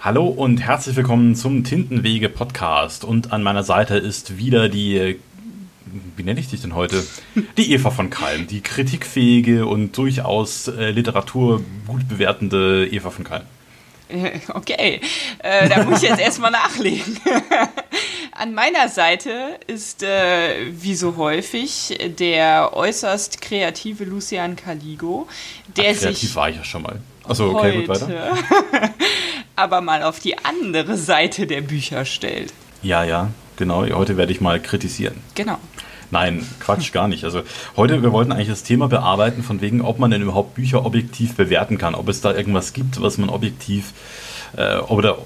Hallo und herzlich willkommen zum Tintenwege Podcast. Und an meiner Seite ist wieder die, wie nenne ich dich denn heute? Die Eva von Kalm, die kritikfähige und durchaus äh, Literatur gut bewertende Eva von Kalm. Okay, äh, da muss ich jetzt erstmal nachlegen. An meiner Seite ist, äh, wie so häufig, der äußerst kreative Lucian Caligo, der Ach, kreativ sich. war ich ja schon mal. Achso, okay, gut weiter. aber mal auf die andere Seite der Bücher stellt. Ja, ja, genau. Heute werde ich mal kritisieren. Genau. Nein, Quatsch, gar nicht. Also heute, wir wollten eigentlich das Thema bearbeiten, von wegen, ob man denn überhaupt Bücher objektiv bewerten kann, ob es da irgendwas gibt, was man objektiv äh, oder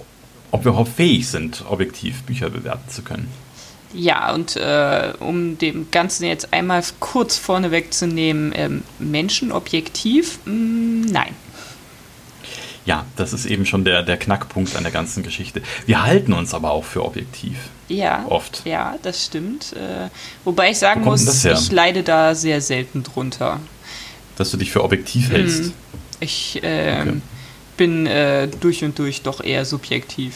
ob wir überhaupt fähig sind, objektiv Bücher bewerten zu können. Ja, und äh, um dem Ganzen jetzt einmal kurz vorneweg zu nehmen, ähm, Menschen objektiv? Mm, nein. Ja, das ist eben schon der, der Knackpunkt an der ganzen Geschichte. Wir halten uns aber auch für objektiv. Ja, Oft. Ja, das stimmt. Äh, wobei ich sagen muss, ich leide da sehr selten drunter. Dass du dich für objektiv hältst. Hm. Ich ähm, Okay. bin äh, durch und durch doch eher subjektiv.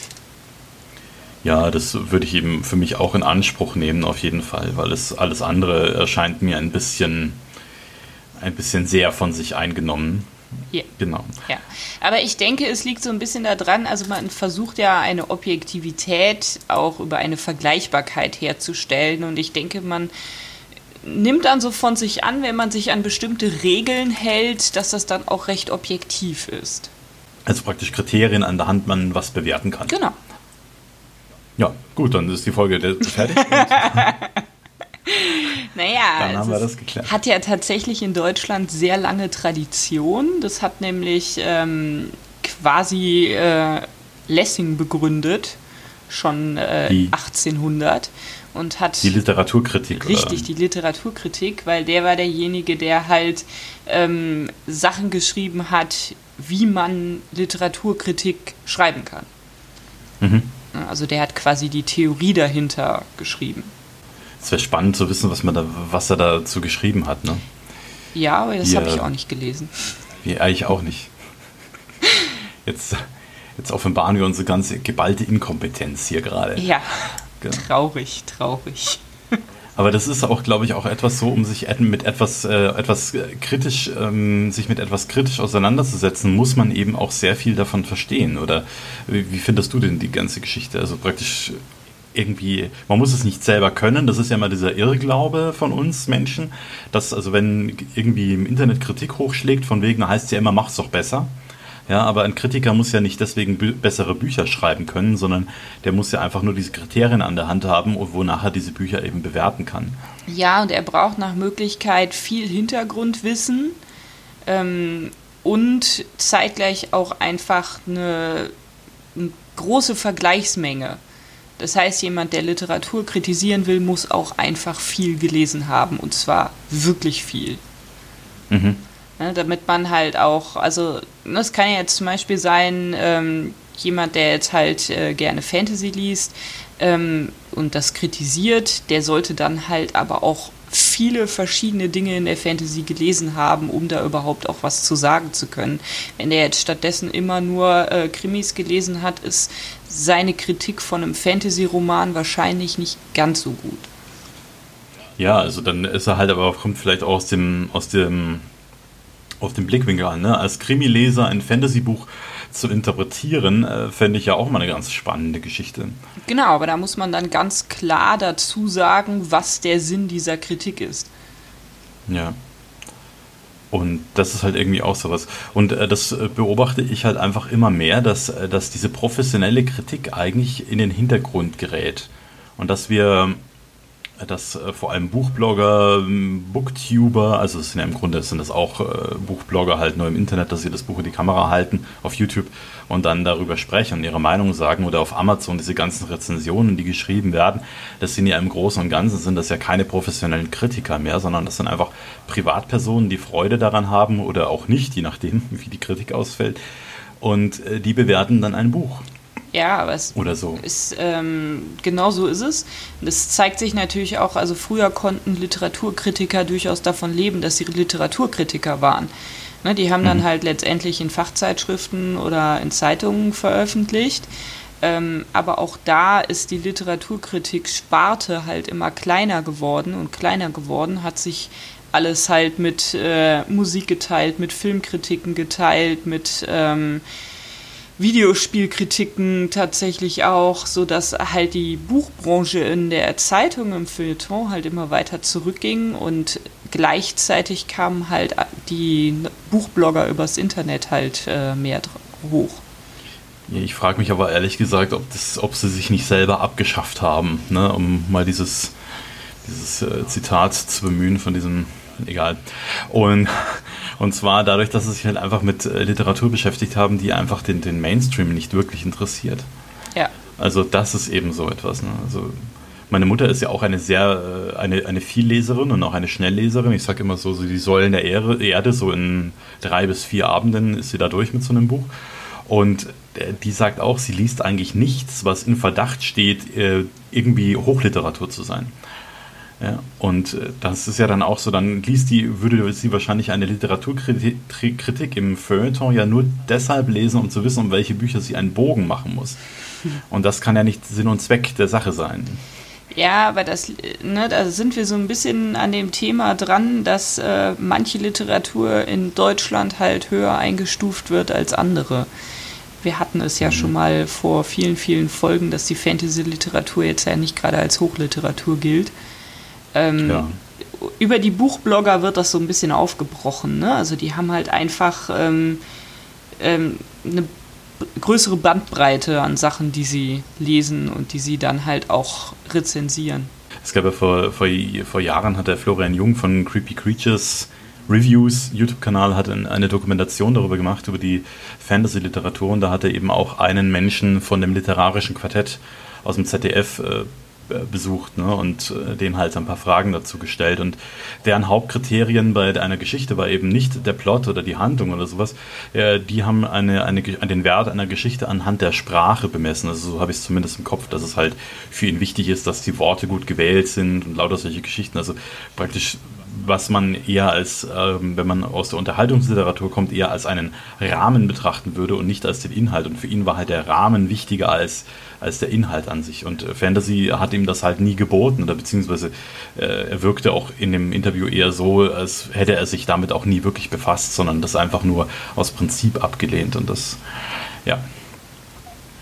Ja, das würde ich eben für mich auch in Anspruch nehmen, auf jeden Fall, weil es alles andere erscheint mir ein bisschen, ein bisschen sehr von sich eingenommen. Ja. Genau. Ja, aber ich denke, es liegt so ein bisschen daran, also man versucht ja eine Objektivität auch über eine Vergleichbarkeit herzustellen und ich denke, man nimmt dann so von sich an, wenn man sich an bestimmte Regeln hält, dass das dann auch recht objektiv ist. Also praktisch Kriterien an der Hand, man was bewerten kann. Genau. Ja, gut, dann ist die Folge fertig. Naja, Dann haben wir das geklärt. hat ja tatsächlich in Deutschland sehr lange Tradition. Das hat nämlich ähm, quasi äh, Lessing begründet, schon äh, Die- 1800 und hat die Literaturkritik. richtig Oder? die Literaturkritik, weil der war derjenige, der halt ähm, Sachen geschrieben hat, wie man Literaturkritik schreiben kann. Mhm. Also der hat quasi die Theorie dahinter geschrieben. Es wäre spannend zu wissen, was, man da, was er dazu geschrieben hat. Ne? Ja, aber das habe ich auch nicht gelesen. Wie eigentlich auch nicht. Jetzt, jetzt offenbaren wir unsere ganze geballte Inkompetenz hier gerade. Ja, Genau. traurig, traurig. Aber das ist auch, glaube ich, auch etwas so, um sich mit etwas, äh, etwas äh, kritisch, ähm, sich mit etwas kritisch auseinanderzusetzen, muss man eben auch sehr viel davon verstehen. Oder wie, wie findest du denn die ganze Geschichte? Also praktisch irgendwie, man muss es nicht selber können, das ist ja mal dieser Irrglaube von uns Menschen, dass also wenn irgendwie im Internet Kritik hochschlägt, von wegen heißt es ja immer, mach's doch besser. Ja, aber ein Kritiker muss ja nicht deswegen bü bessere Bücher schreiben können, sondern der muss ja einfach nur diese Kriterien an der Hand haben, wonach er diese Bücher eben bewerten kann. Ja, und er braucht nach Möglichkeit viel Hintergrundwissen ähm, und zeitgleich auch einfach eine, eine große Vergleichsmenge. Das heißt, jemand, der Literatur kritisieren will, muss auch einfach viel gelesen haben und zwar wirklich viel. Mhm. Ne, damit man halt auch, also das kann ja jetzt zum Beispiel sein, ähm, jemand, der jetzt halt äh, gerne Fantasy liest ähm, und das kritisiert, der sollte dann halt aber auch viele verschiedene Dinge in der Fantasy gelesen haben, um da überhaupt auch was zu sagen zu können. Wenn der jetzt stattdessen immer nur äh, Krimis gelesen hat, ist seine Kritik von einem Fantasy-Roman wahrscheinlich nicht ganz so gut. Ja, also dann ist er halt aber kommt vielleicht auch aus dem, aus dem, auf dem Blickwinkel an. Ne? Als Krimileser ein Fantasy-Buch zu interpretieren, äh, fände ich ja auch mal eine ganz spannende Geschichte. Genau, aber da muss man dann ganz klar dazu sagen, was der Sinn dieser Kritik ist. Ja. Und das ist halt irgendwie auch sowas. Und äh, das äh, beobachte ich halt einfach immer mehr, dass, äh, dass diese professionelle Kritik eigentlich in den Hintergrund gerät. Und dass wir, dass äh, vor allem Buchblogger, ähm, Booktuber, also es sind ja im Grunde sind das auch äh, Buchblogger halt nur im Internet, dass sie das Buch in die Kamera halten auf YouTube und dann darüber sprechen und ihre Meinung sagen oder auf Amazon diese ganzen Rezensionen, die geschrieben werden, das sind ja im Großen und Ganzen sind das ja keine professionellen Kritiker mehr, sondern das sind einfach Privatpersonen, die Freude daran haben oder auch nicht, je nachdem, wie die Kritik ausfällt. Und äh, die bewerten dann ein Buch Ja, aber es oder so. ist, ähm, genau so ist es. Das zeigt sich natürlich auch, also früher konnten Literaturkritiker durchaus davon leben, dass sie Literaturkritiker waren. Ne, die haben dann mhm. halt letztendlich in Fachzeitschriften oder in Zeitungen veröffentlicht. Ähm, aber auch da ist die Literaturkritik Sparte halt immer kleiner geworden und kleiner geworden, hat sich alles halt mit äh, Musik geteilt, mit Filmkritiken geteilt, mit ähm, Videospielkritiken tatsächlich auch, so dass halt die Buchbranche in der Zeitung im Feuilleton halt immer weiter zurückging und gleichzeitig kamen halt die Buchblogger übers Internet halt äh, mehr hoch. Ich frage mich aber ehrlich gesagt, ob, das, ob sie sich nicht selber abgeschafft haben, ne? um mal dieses, dieses äh, Zitat zu bemühen von diesem, egal. Und, und zwar dadurch, dass sie sich halt einfach mit äh, Literatur beschäftigt haben, die einfach den, den Mainstream nicht wirklich interessiert. Ja. Also das ist eben so etwas. Ne? Also meine Mutter ist ja auch eine sehr, äh, eine, eine Vielleserin und auch eine Schnellleserin. Ich sage immer so, so die Säulen der Erde, so in drei bis vier Abenden ist sie da durch mit so einem Buch. Und äh, die sagt auch, sie liest eigentlich nichts, was in Verdacht steht, irgendwie Hochliteratur zu sein. Ja, und äh, das ist ja dann auch so, dann liest die, würde sie wahrscheinlich eine Literaturkritik im Feuilleton ja nur deshalb lesen, um zu wissen, um welche Bücher sie einen Bogen machen muss. Und das kann ja nicht Sinn und Zweck der Sache sein. Ja, aber das, ne, da sind wir so ein bisschen an dem Thema dran, dass äh, manche Literatur in Deutschland halt höher eingestuft wird als andere. Wir hatten es ja mhm. schon mal vor vielen, vielen Folgen, dass die Fantasy-Literatur jetzt ja nicht gerade als Hochliteratur gilt. Ähm, ja. Über die Buchblogger wird das so ein bisschen aufgebrochen. Ne? Also die haben halt einfach ähm, ähm, eine größere Bandbreite an Sachen, die sie lesen und die sie dann halt auch rezensieren. Es gab ja vor, vor, vor Jahren hat der Florian Jung von Creepy Creatures Reviews YouTube-Kanal hat eine Dokumentation darüber gemacht, über die Fantasy-Literatur. Und da hat er eben auch einen Menschen von dem literarischen Quartett aus dem ZDF äh, besucht ne, und äh, denen halt ein paar Fragen dazu gestellt. Und deren Hauptkriterien bei einer Geschichte war eben nicht der Plot oder die Handlung oder sowas. Äh, die haben eine, eine, den Wert einer Geschichte anhand der Sprache bemessen. Also so habe ich es zumindest im Kopf, dass es halt für ihn wichtig ist, dass die Worte gut gewählt sind und lauter solche Geschichten. Also praktisch was man eher als, ähm, wenn man aus der Unterhaltungsliteratur kommt, eher als einen Rahmen betrachten würde und nicht als den Inhalt. Und für ihn war halt der Rahmen wichtiger als, als der Inhalt an sich. Und äh, Fantasy hat ihm das halt nie geboten oder beziehungsweise äh, er wirkte auch in dem Interview eher so, als hätte er sich damit auch nie wirklich befasst, sondern das einfach nur aus Prinzip abgelehnt. Und das, ja.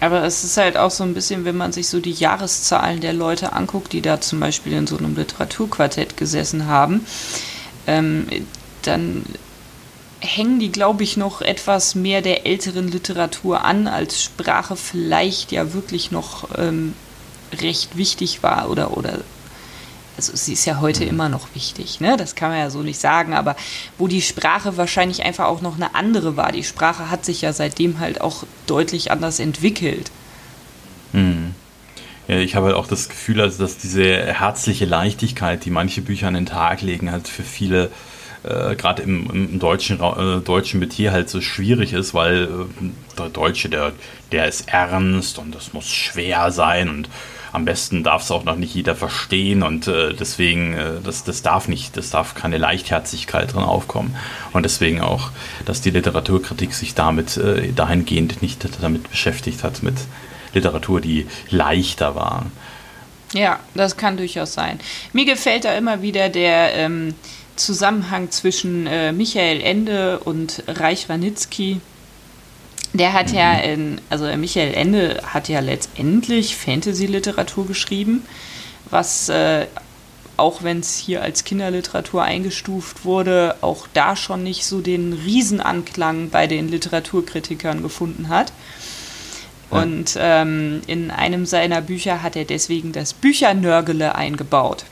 Aber es ist halt auch so ein bisschen, wenn man sich so die Jahreszahlen der Leute anguckt, die da zum Beispiel in so einem Literaturquartett gesessen haben, ähm, dann hängen die, glaube ich, noch etwas mehr der älteren Literatur an, als Sprache vielleicht ja wirklich noch ähm, recht wichtig war oder, oder also sie ist ja heute mhm. immer noch wichtig, ne? Das kann man ja so nicht sagen, aber wo die Sprache wahrscheinlich einfach auch noch eine andere war. Die Sprache hat sich ja seitdem halt auch deutlich anders entwickelt. Mhm. Ja, ich habe halt auch das Gefühl, also, dass diese herzliche Leichtigkeit, die manche Bücher an den Tag legen, halt für viele äh, gerade im, im, deutschen, äh, deutschen Metier halt so schwierig ist, weil äh, der Deutsche, der, der ist ernst und das muss schwer sein und am besten darf es auch noch nicht jeder verstehen und äh, deswegen, äh, das, das darf nicht, das darf keine Leichtherzigkeit drin aufkommen. Und deswegen auch, dass die Literaturkritik sich damit äh, dahingehend nicht damit beschäftigt hat, mit Literatur, die leichter war. Ja, das kann durchaus sein. Mir gefällt da immer wieder der ähm, Zusammenhang zwischen äh, Michael Ende und Reich Ranitzky der hat mhm. ja, in, also Michael Ende hat ja letztendlich Fantasy-Literatur geschrieben, was äh, auch wenn es hier als Kinderliteratur eingestuft wurde, auch da schon nicht so den Riesenanklang bei den Literaturkritikern gefunden hat. Ja. Und ähm, in einem seiner Bücher hat er deswegen das Büchernörgele eingebaut.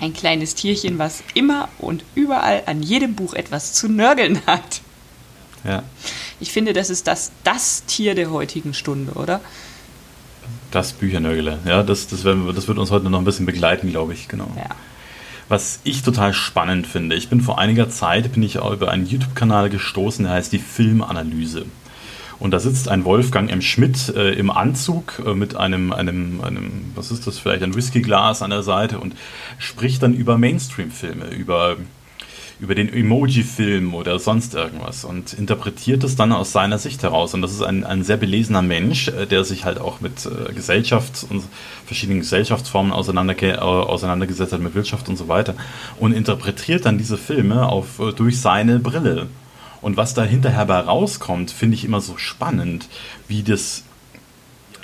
Ein kleines Tierchen, was immer und überall an jedem Buch etwas zu nörgeln hat. Ja. Ich finde, das ist das, das Tier der heutigen Stunde, oder? Das Büchernörgele. Ja, das, das, werden, das wird uns heute noch ein bisschen begleiten, glaube ich, genau. Ja. Was ich total spannend finde, ich bin vor einiger Zeit bin ich über einen YouTube-Kanal gestoßen, der heißt die Filmanalyse. Und da sitzt ein Wolfgang M. Schmidt äh, im Anzug äh, mit einem, einem, einem, was ist das, vielleicht ein Whiskyglas an der Seite und spricht dann über Mainstream-Filme, über über den Emoji-Film oder sonst irgendwas und interpretiert es dann aus seiner Sicht heraus. Und das ist ein, ein sehr belesener Mensch, äh, der sich halt auch mit äh, Gesellschafts- und verschiedenen Gesellschaftsformen auseinander, äh, auseinandergesetzt hat, mit Wirtschaft und so weiter. Und interpretiert dann diese Filme auf, äh, durch seine Brille. Und was da hinterher bei rauskommt, finde ich immer so spannend, wie das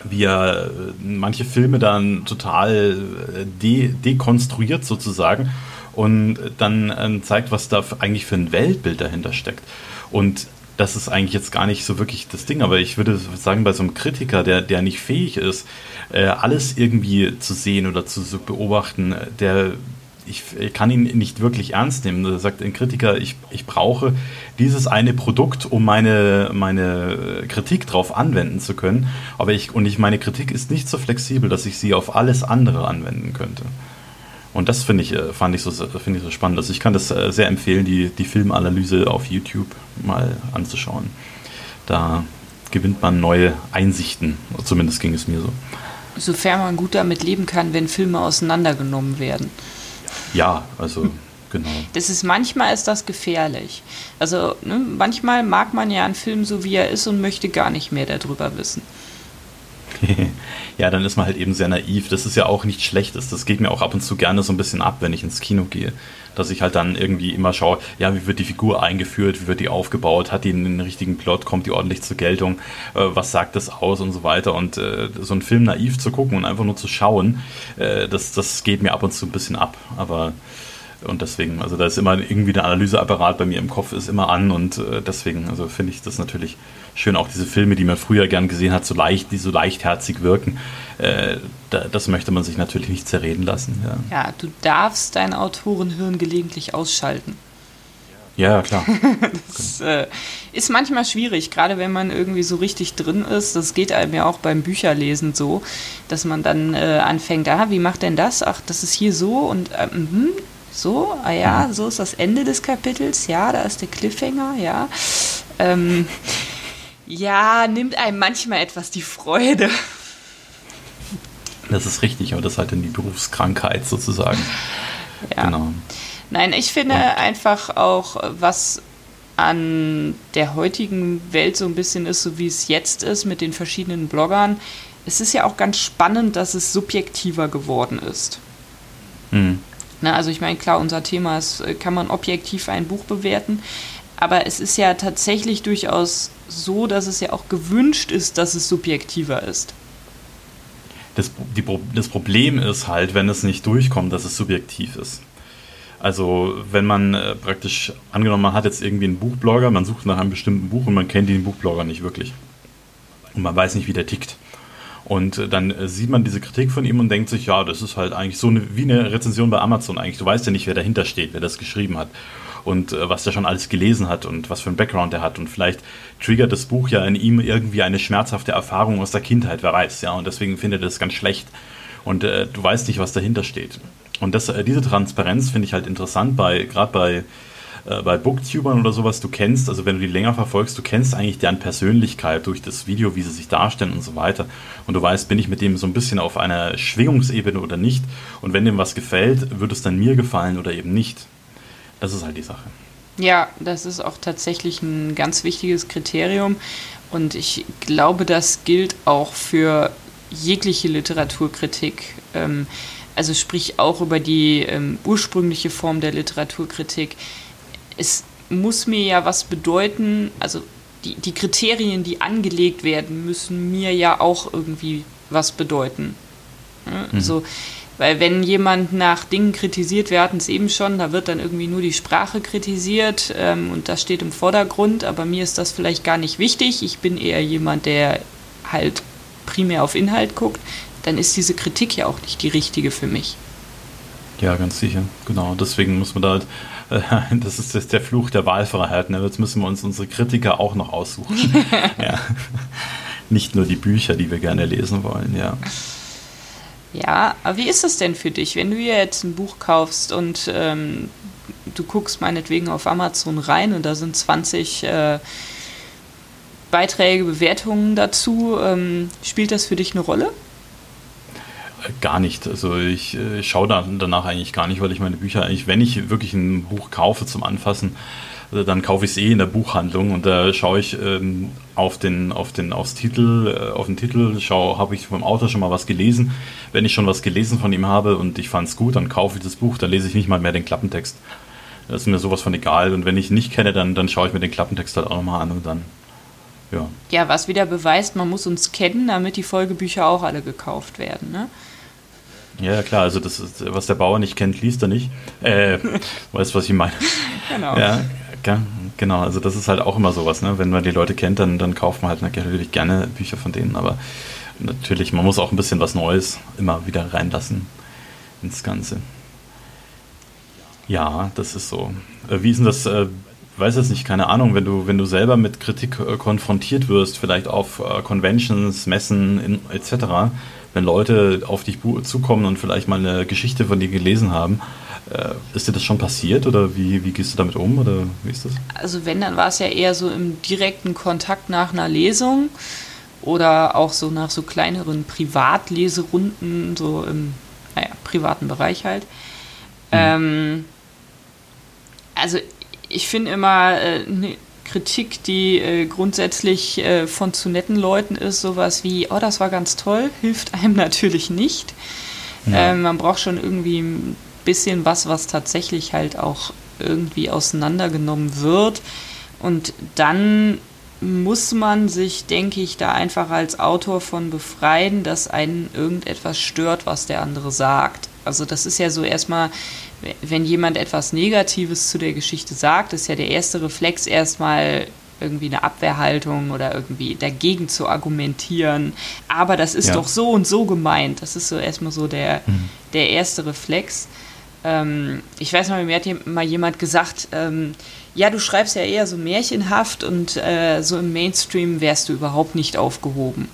wie er äh, manche Filme dann total de dekonstruiert sozusagen und dann ähm, zeigt, was da eigentlich für ein Weltbild dahinter steckt. Und das ist eigentlich jetzt gar nicht so wirklich das Ding, aber ich würde sagen, bei so einem Kritiker, der, der nicht fähig ist, äh, alles irgendwie zu sehen oder zu, beobachten, der ich, ich, kann ihn nicht wirklich ernst nehmen. Da sagt ein Kritiker, ich, ich brauche dieses eine Produkt, um meine, meine Kritik darauf anwenden zu können. Aber ich, und ich, meine Kritik ist nicht so flexibel, dass ich sie auf alles andere anwenden könnte. Und das finde ich, äh, fand ich so, finde ich so spannend. Also ich kann das äh, sehr empfehlen, die, die Filmanalyse auf YouTube mal anzuschauen. Da gewinnt man neue Einsichten. Zumindest ging es mir so. Sofern man gut damit leben kann, wenn Filme auseinandergenommen werden. Ja, also genau. Das ist manchmal ist das gefährlich. Also ne, manchmal mag man ja einen Film so wie er ist und möchte gar nicht mehr darüber wissen. ja, dann ist man halt eben sehr naiv. Das ist ja auch nichts Schlechtes. Das geht mir auch ab und zu gerne so ein bisschen ab, wenn ich ins Kino gehe. Dass ich halt dann irgendwie immer schaue, ja, wie wird die Figur eingeführt, wie wird die aufgebaut, hat die einen richtigen Plot, kommt die ordentlich zur Geltung, äh, was sagt das aus und so weiter. Und äh, so einen Film naiv zu gucken und einfach nur zu schauen, äh, das, das geht mir ab und zu ein bisschen ab. Aber und deswegen, also da ist immer irgendwie der Analyseapparat bei mir im Kopf ist immer an und äh, deswegen, also finde ich das natürlich schön, auch diese Filme, die man früher gern gesehen hat, so leicht, die so leichtherzig wirken. Äh, da, das möchte man sich natürlich nicht zerreden lassen. Ja, ja du darfst dein Autorenhirn gelegentlich ausschalten. Ja, klar. das äh, ist manchmal schwierig, gerade wenn man irgendwie so richtig drin ist. Das geht einem ja auch beim Bücherlesen so, dass man dann äh, anfängt, ah, wie macht denn das? Ach, das ist hier so und äh, mh, so, ah ja, mhm. so ist das Ende des Kapitels, ja, da ist der Cliffhanger, ja. Ähm, ja, nimmt einem manchmal etwas die Freude. Das ist richtig, aber das ist halt dann die Berufskrankheit sozusagen. Ja. Genau. Nein, ich finde Und. einfach auch, was an der heutigen Welt so ein bisschen ist, so wie es jetzt ist mit den verschiedenen Bloggern. Es ist ja auch ganz spannend, dass es subjektiver geworden ist. Mhm. Na, also ich meine, klar, unser Thema ist, äh, kann man objektiv ein Buch bewerten, aber es ist ja tatsächlich durchaus so, dass es ja auch gewünscht ist, dass es subjektiver ist. Das, die, das Problem ist halt, wenn es nicht durchkommt, dass es subjektiv ist. Also wenn man äh, praktisch, angenommen, man hat jetzt irgendwie einen Buchblogger, man sucht nach einem bestimmten Buch und man kennt den Buchblogger nicht wirklich. Und man weiß nicht, wie der tickt. Und äh, dann äh, sieht man diese Kritik von ihm und denkt sich, ja, das ist halt eigentlich so eine, wie eine Rezension bei Amazon eigentlich. Du weißt ja nicht, wer dahinter steht, wer das geschrieben hat und äh, was er schon alles gelesen hat und was für einen Background er hat. Und vielleicht triggert das Buch ja in ihm irgendwie eine schmerzhafte Erfahrung aus der Kindheit, wer weiß, ja. Und deswegen findet er das ganz schlecht. Und äh, du weißt nicht, was dahinter steht. Und das, äh, diese Transparenz finde ich halt interessant, bei, gerade bei äh, bei Booktubern oder sowas, du kennst, also wenn du die länger verfolgst, du kennst eigentlich deren Persönlichkeit durch das Video, wie sie sich darstellen und so weiter. Und du weißt, bin ich mit dem so ein bisschen auf einer Schwingungsebene oder nicht. Und wenn dem was gefällt, wird es dann mir gefallen oder eben nicht. Das ist halt die Sache. Ja, das ist auch tatsächlich ein ganz wichtiges Kriterium. Und ich glaube, das gilt auch für jegliche Literaturkritik. Ähm, also sprich auch über die ähm, ursprüngliche Form der Literaturkritik es muss mir ja was bedeuten, also die, die Kriterien, die angelegt werden, müssen mir ja auch irgendwie was bedeuten. Mhm. So, weil wenn jemand nach Dingen kritisiert, wir hatten es eben schon, da wird dann irgendwie nur die Sprache kritisiert ähm, und das steht im Vordergrund, aber mir ist das vielleicht gar nicht wichtig. Ich bin eher jemand, der halt primär auf Inhalt guckt, dann ist diese Kritik ja auch nicht die richtige für mich. Ja, ganz sicher, genau. Deswegen muss man da halt das ist das der Fluch der Wahlfreiheit. Ne? Jetzt müssen wir uns unsere Kritiker auch noch aussuchen. ja. Nicht nur die Bücher, die wir gerne lesen wollen, ja. Ja, aber wie ist das denn für dich, wenn du jetzt ein Buch kaufst und ähm, du guckst meinetwegen auf Amazon rein und da sind 20 äh, Beiträge, Bewertungen dazu. Ähm, spielt das für dich eine Rolle? Gar nicht. Also ich, ich äh, schaue da, danach eigentlich gar nicht, weil ich meine Bücher eigentlich, wenn ich wirklich ein Buch kaufe zum Anfassen, äh, dann kaufe ich es eh in der Buchhandlung und da schaue ich ähm, auf den, auf den, aufs Titel, äh, auf den Titel, schaue, habe ich vom Autor schon mal was gelesen. Wenn ich schon was gelesen von ihm habe und ich fand es gut, dann kaufe ich das Buch, dann lese ich nicht mal mehr den Klappentext. Das ist mir sowas von egal. Und wenn ich nicht kenne, dann, dann schaue ich mir den Klappentext halt auch nochmal an und dann, ja. Ja, was wieder beweist, man muss uns kennen, damit die Folgebücher auch alle gekauft werden, ne? Ja, klar, also das ist, was der Bauer nicht kennt, liest er nicht. Äh, weißt du, was ich meine? Genau. Ja, genau, also das ist halt auch immer sowas, ne? Wenn man die Leute kennt, dann, dann kauft man halt natürlich gerne Bücher von denen, aber natürlich, man muss auch ein bisschen was Neues immer wieder reinlassen ins Ganze. Ja, das ist so. Äh, wie ist denn das? Äh, weiß jetzt nicht, keine Ahnung, wenn du, wenn du selber mit Kritik äh, konfrontiert wirst, vielleicht auf äh, Conventions, Messen in, etc., wenn Leute auf dich zukommen und vielleicht mal eine Geschichte von dir gelesen haben, äh, ist dir das schon passiert oder wie, wie gehst du damit um oder wie ist das? Also wenn, dann war es ja eher so im direkten Kontakt nach einer Lesung oder auch so nach so kleineren Privatleserunden, so im naja, privaten Bereich halt. Mhm. Ähm, also ich finde immer äh, Kritik, die äh, grundsätzlich äh, von zu netten Leuten ist, sowas wie, oh, das war ganz toll, hilft einem natürlich nicht. Ja. Ähm, man braucht schon irgendwie ein bisschen was, was tatsächlich halt auch irgendwie auseinandergenommen wird. Und dann muss man sich, denke ich, da einfach als Autor von befreien, dass einen irgendetwas stört, was der andere sagt. Also das ist ja so erstmal wenn jemand etwas Negatives zu der Geschichte sagt, ist ja der erste Reflex erstmal irgendwie eine Abwehrhaltung oder irgendwie dagegen zu argumentieren. Aber das ist ja. doch so und so gemeint. Das ist so erstmal so der, mhm. der erste Reflex. Ähm, ich weiß noch, mir hat mal jemand gesagt, ähm, ja, du schreibst ja eher so märchenhaft und äh, so im Mainstream wärst du überhaupt nicht aufgehoben.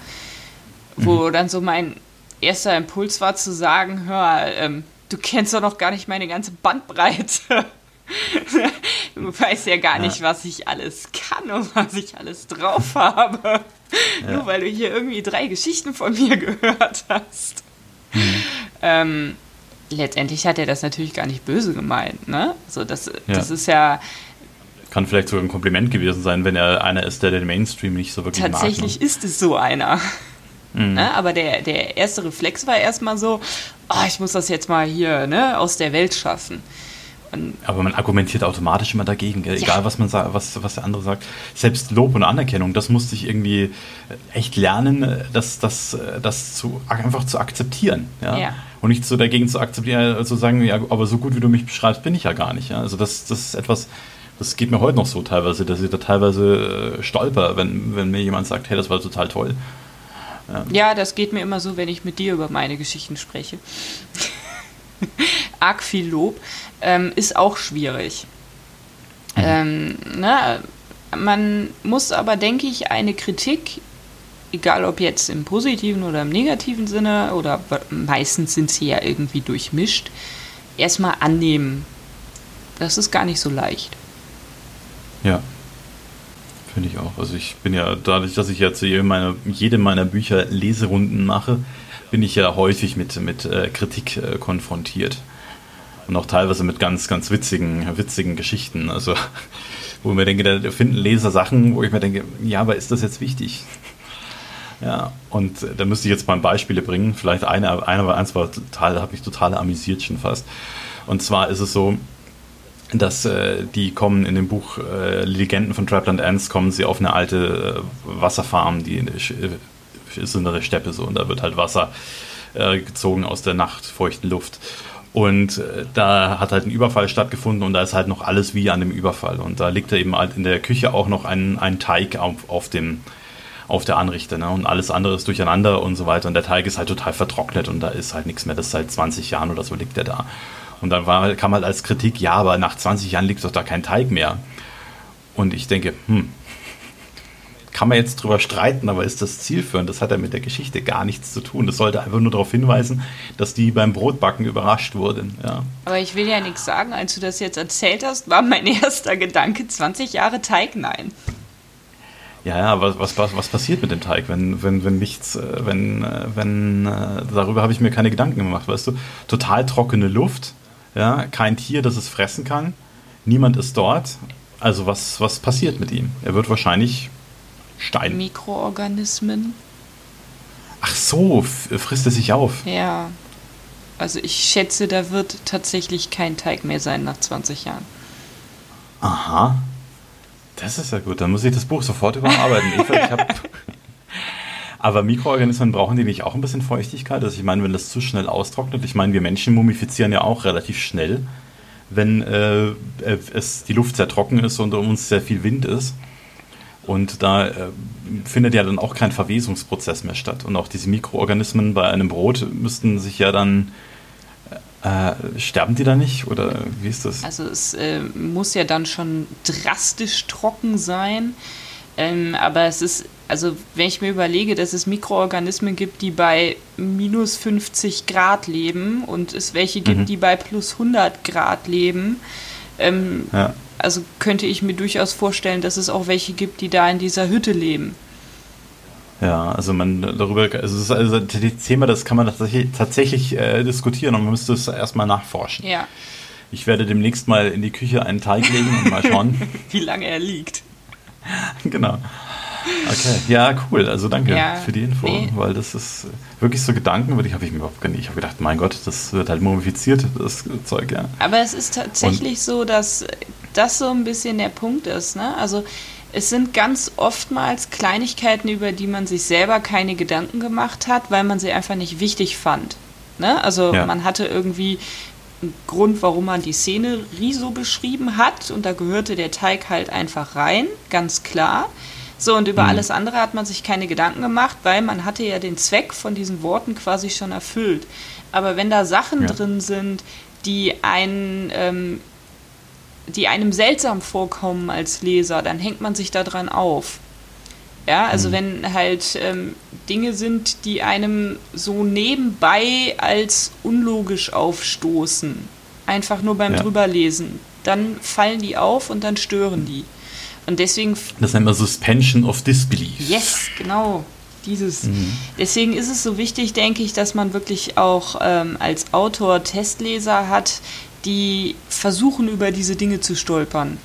Mhm. Wo dann so mein erster Impuls war zu sagen, hör, ähm, du kennst doch noch gar nicht meine ganze Bandbreite. du weißt ja gar ja. nicht, was ich alles kann und was ich alles drauf habe. Ja. Nur weil du hier irgendwie drei Geschichten von mir gehört hast. Mhm. Ähm, letztendlich hat er das natürlich gar nicht böse gemeint, ne? So, das, ja. das ist ja. Kann vielleicht sogar ein Kompliment gewesen sein, wenn er einer ist, der den Mainstream nicht so wirklich Tatsächlich mag, ne? ist es so einer. Mhm. Ne? Aber der, der erste Reflex war erstmal so, oh, ich muss das jetzt mal hier ne, aus der Welt schaffen. Und aber man argumentiert automatisch immer dagegen, ja. egal was man sagt, was, was der andere sagt. Selbst Lob und Anerkennung, das musste ich irgendwie echt lernen, das, das, das zu, einfach zu akzeptieren. Ja? ja. Und nicht so dagegen zu akzeptieren, äh, zu sagen, ja, aber so gut wie du mich beschreibst, bin ich ja gar nicht. Ja? Also das, das ist etwas, das geht mir heute noch so teilweise, dass ich da teilweise äh, stolper, wenn, wenn mir jemand sagt, hey, das war total toll. Ja. ja, das geht mir immer so, wenn ich mit dir über meine Geschichten spreche. Arg viel Lob ähm, ist auch schwierig. Mhm. Ähm, na, man muss aber, denke ich, eine Kritik, egal ob jetzt im positiven oder im negativen Sinne, oder meistens sind sie ja irgendwie durchmischt, erstmal annehmen. Das ist gar nicht so leicht. Ja, Finde ich auch. Also ich bin ja, dadurch, dass ich jetzt jede meiner, jede meiner Bücher Leserunden mache, bin ich ja häufig mit, mit äh, Kritik äh, konfrontiert. Und auch teilweise mit ganz, ganz witzigen, witzigen Geschichten. Also, wo ich mir denke, da finden Leser Sachen, wo ich mir denke, ja, aber ist das jetzt wichtig? Ja, und äh, da müsste ich jetzt mal Beispiele bringen. Vielleicht eine, eine eins war total, hat mich total amüsiert schon fast. Und zwar ist es so, dass äh, die kommen in dem Buch äh, Legenden von Trapland Ants kommen sie auf eine alte äh, Wasserfarm, die äh, ist in der Steppe so und da wird halt Wasser äh, gezogen aus der nachtfeuchten Luft. Und äh, da hat halt ein Überfall stattgefunden und da ist halt noch alles wie an dem Überfall. Und da liegt da eben halt in der Küche auch noch ein, ein Teig auf, auf dem auf der Anrichte. Ne? Und alles andere ist durcheinander und so weiter. Und der Teig ist halt total vertrocknet und da ist halt nichts mehr. Das ist seit 20 Jahren oder so liegt der da. Und dann war, kam halt als Kritik, ja, aber nach 20 Jahren liegt doch da kein Teig mehr. Und ich denke, hm, kann man jetzt drüber streiten, aber ist das zielführend? Das hat ja mit der Geschichte gar nichts zu tun. Das sollte einfach nur darauf hinweisen, dass die beim Brotbacken überrascht wurden. Ja. Aber ich will ja nichts sagen. Als du das jetzt erzählt hast, war mein erster Gedanke 20 Jahre Teig, nein. Ja, ja, was, was, was passiert mit dem Teig, wenn, wenn, wenn nichts, äh, wenn, äh, wenn, äh, darüber habe ich mir keine Gedanken gemacht, weißt du? Total trockene Luft, ja, kein Tier, das es fressen kann, niemand ist dort. Also was, was passiert mit ihm? Er wird wahrscheinlich Stein. Mikroorganismen. Ach so, frisst er sich auf. Ja. Also ich schätze, da wird tatsächlich kein Teig mehr sein nach 20 Jahren. Aha. Das ist ja gut. Dann muss ich das Buch sofort überarbeiten. ich, ich hab Aber Mikroorganismen brauchen die nicht auch ein bisschen Feuchtigkeit? Also ich meine, wenn das zu schnell austrocknet, ich meine, wir Menschen mumifizieren ja auch relativ schnell, wenn äh, es die Luft sehr trocken ist und um uns sehr viel Wind ist. Und da äh, findet ja dann auch kein Verwesungsprozess mehr statt. Und auch diese Mikroorganismen bei einem Brot müssten sich ja dann äh, sterben die da nicht oder wie ist das? Also es äh, muss ja dann schon drastisch trocken sein. Ähm, aber es ist, also wenn ich mir überlege, dass es Mikroorganismen gibt, die bei minus 50 Grad leben und es welche gibt, mhm. die bei plus 100 Grad leben, ähm, ja. also könnte ich mir durchaus vorstellen, dass es auch welche gibt, die da in dieser Hütte leben. Ja, also man darüber, also, ist also das Thema, das kann man tatsächlich, tatsächlich äh, diskutieren und man müsste es erstmal nachforschen. Ja. Ich werde demnächst mal in die Küche einen Teig legen und mal schauen. Wie lange er liegt. genau. Okay, ja, cool. Also danke ja, für die Info, nee. weil das ist wirklich so Gedanken, habe ich mir überhaupt nicht. Ich habe gedacht, mein Gott, das wird halt mumifiziert, das Zeug, ja. Aber es ist tatsächlich und so, dass das so ein bisschen der Punkt ist, ne? Also es sind ganz oftmals Kleinigkeiten, über die man sich selber keine Gedanken gemacht hat, weil man sie einfach nicht wichtig fand. Ne? Also ja. man hatte irgendwie einen Grund, warum man die Szenerie so beschrieben hat und da gehörte der Teig halt einfach rein, ganz klar. So, und über mhm. alles andere hat man sich keine Gedanken gemacht, weil man hatte ja den Zweck von diesen Worten quasi schon erfüllt. Aber wenn da Sachen ja. drin sind, die einen ähm, die einem seltsam vorkommen als Leser, dann hängt man sich daran auf. Ja, also mhm. wenn halt ähm, Dinge sind, die einem so nebenbei als unlogisch aufstoßen, einfach nur beim ja. drüberlesen, dann fallen die auf und dann stören die. Und deswegen. Das nennt man Suspension of Disbelief. Yes, genau. Dieses. Mhm. Deswegen ist es so wichtig, denke ich, dass man wirklich auch ähm, als Autor Testleser hat, die versuchen, über diese Dinge zu stolpern.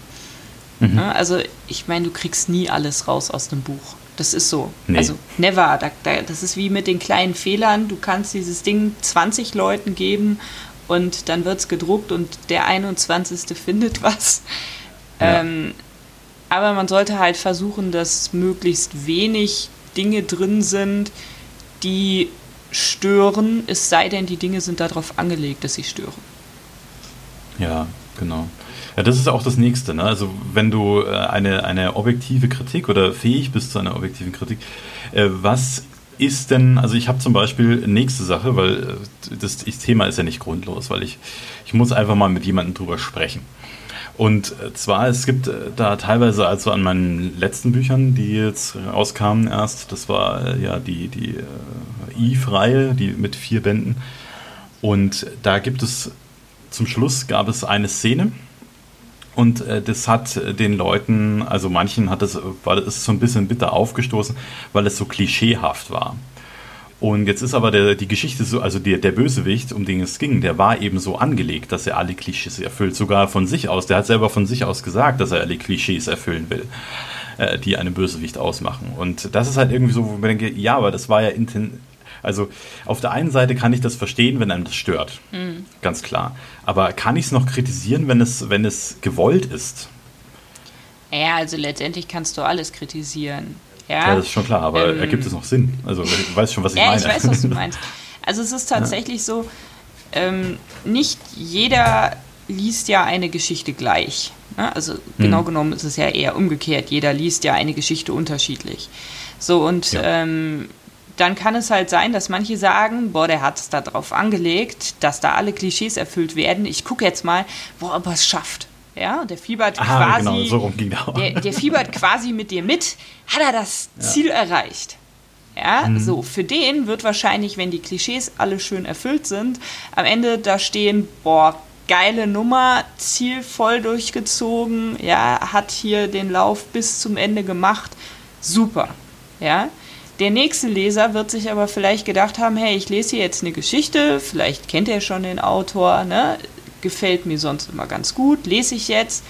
Mhm. Also, ich meine, du kriegst nie alles raus aus dem Buch. Das ist so. Nee. Also, never. Da, da, das ist wie mit den kleinen Fehlern. Du kannst dieses Ding 20 Leuten geben und dann wird es gedruckt und der 21. findet was. Ja. Ähm, aber man sollte halt versuchen, dass möglichst wenig Dinge drin sind, die stören, es sei denn, die Dinge sind darauf angelegt, dass sie stören. Ja, genau. Ja, das ist auch das Nächste. Ne? Also wenn du äh, eine, eine objektive Kritik oder fähig bist zu einer objektiven Kritik, äh, was ist denn, also ich habe zum Beispiel nächste Sache, weil äh, das, das, Thema ist ja nicht grundlos, weil ich, ich muss einfach mal mit jemandem drüber sprechen. Und zwar, es gibt da teilweise, also an meinen letzten Büchern, die jetzt rauskamen erst, das war ja die, die Eve-Reihe, die mit vier Bänden. Und da gibt es zum Schluss gab es eine Szene und äh, das hat den Leuten, also manchen hat es, war es so ein bisschen bitter aufgestoßen, weil es so klischeehaft war. Und jetzt ist aber der, die Geschichte so, also der, der Bösewicht, um den es ging, der war eben so angelegt, dass er alle Klischees erfüllt, sogar von sich aus. Der hat selber von sich aus gesagt, dass er alle Klischees erfüllen will, äh, die einen Bösewicht ausmachen. Und das ist halt irgendwie so, wo man denke, ja, aber das war ja inten also auf der einen Seite kann ich das verstehen, wenn einem das stört. Mhm. Ganz klar. Aber kann ich es noch kritisieren, wenn es, wenn es gewollt ist? Ja, also letztendlich kannst du alles kritisieren. Ja, ja das ist schon klar, aber ähm, ergibt es noch Sinn? Also du weißt schon, was ich ja, meine. Ja, ich weiß, was du meinst. Also es ist tatsächlich ja. so, ähm, nicht jeder liest ja eine Geschichte gleich. Ne? Also genau hm. genommen ist es ja eher umgekehrt. Jeder liest ja eine Geschichte unterschiedlich. So, und ja. ähm, dann kann es halt sein, dass manche sagen, boah, der hat es da drauf angelegt, dass da alle Klischees erfüllt werden. Ich gucke jetzt mal, boah, ob er es schafft. Ja, der fiebert Aha, quasi, genau, so rum ging der, der fiebert quasi mit dir mit. Hat er das ja. Ziel erreicht? Ja, mhm. so für den wird wahrscheinlich, wenn die Klischees alle schön erfüllt sind, am Ende da stehen, boah, geile Nummer, Ziel voll durchgezogen, ja, hat hier den Lauf bis zum Ende gemacht, Super. Ja. Der nächste Leser wird sich aber vielleicht gedacht haben, hey, ich lese hier jetzt eine Geschichte, vielleicht kennt er schon den Autor, ne? Gefällt mir sonst immer ganz gut, lese ich jetzt.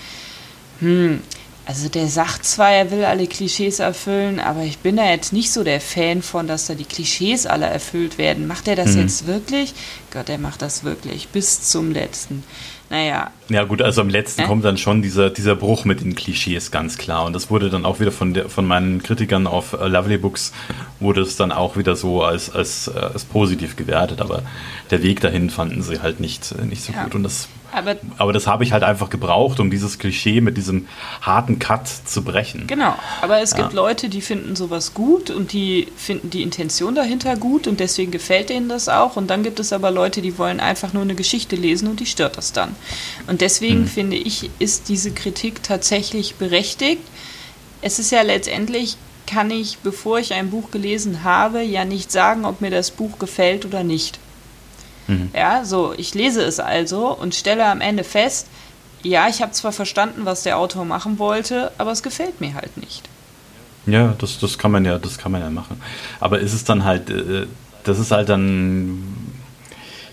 Hm, also der sagt zwar, er will alle Klischees erfüllen, aber ich bin da jetzt nicht so der Fan von, dass da die Klischees alle erfüllt werden. Macht er das mhm. jetzt wirklich? Gott, er macht das wirklich bis zum letzten. Naja. Ja gut, also am letzten äh? kommt dann schon dieser, dieser Bruch mit den Klischees ganz klar. Und das wurde dann auch wieder von, der, von meinen Kritikern auf äh, Lovely Books, wurde es dann auch wieder so als, als, äh, als positiv gewertet. Aber der Weg dahin fanden sie halt nicht, äh, nicht so ja. gut. Und das aber, aber das habe ich halt einfach gebraucht, um dieses Klischee mit diesem harten Cut zu brechen. Genau, aber es ja. gibt Leute, die finden sowas gut und die finden die Intention dahinter gut und deswegen gefällt denen das auch. Und dann gibt es aber Leute, die wollen einfach nur eine Geschichte lesen und die stört das dann. Und deswegen hm. finde ich, ist diese Kritik tatsächlich berechtigt. Es ist ja letztendlich, kann ich, bevor ich ein Buch gelesen habe, ja nicht sagen, ob mir das Buch gefällt oder nicht. Mhm. Ja, so, ich lese es also und stelle am Ende fest, ja, ich habe zwar verstanden, was der Autor machen wollte, aber es gefällt mir halt nicht. Ja, das, das kann man ja, das kann man ja machen. Aber ist es dann halt, äh, das ist halt dann,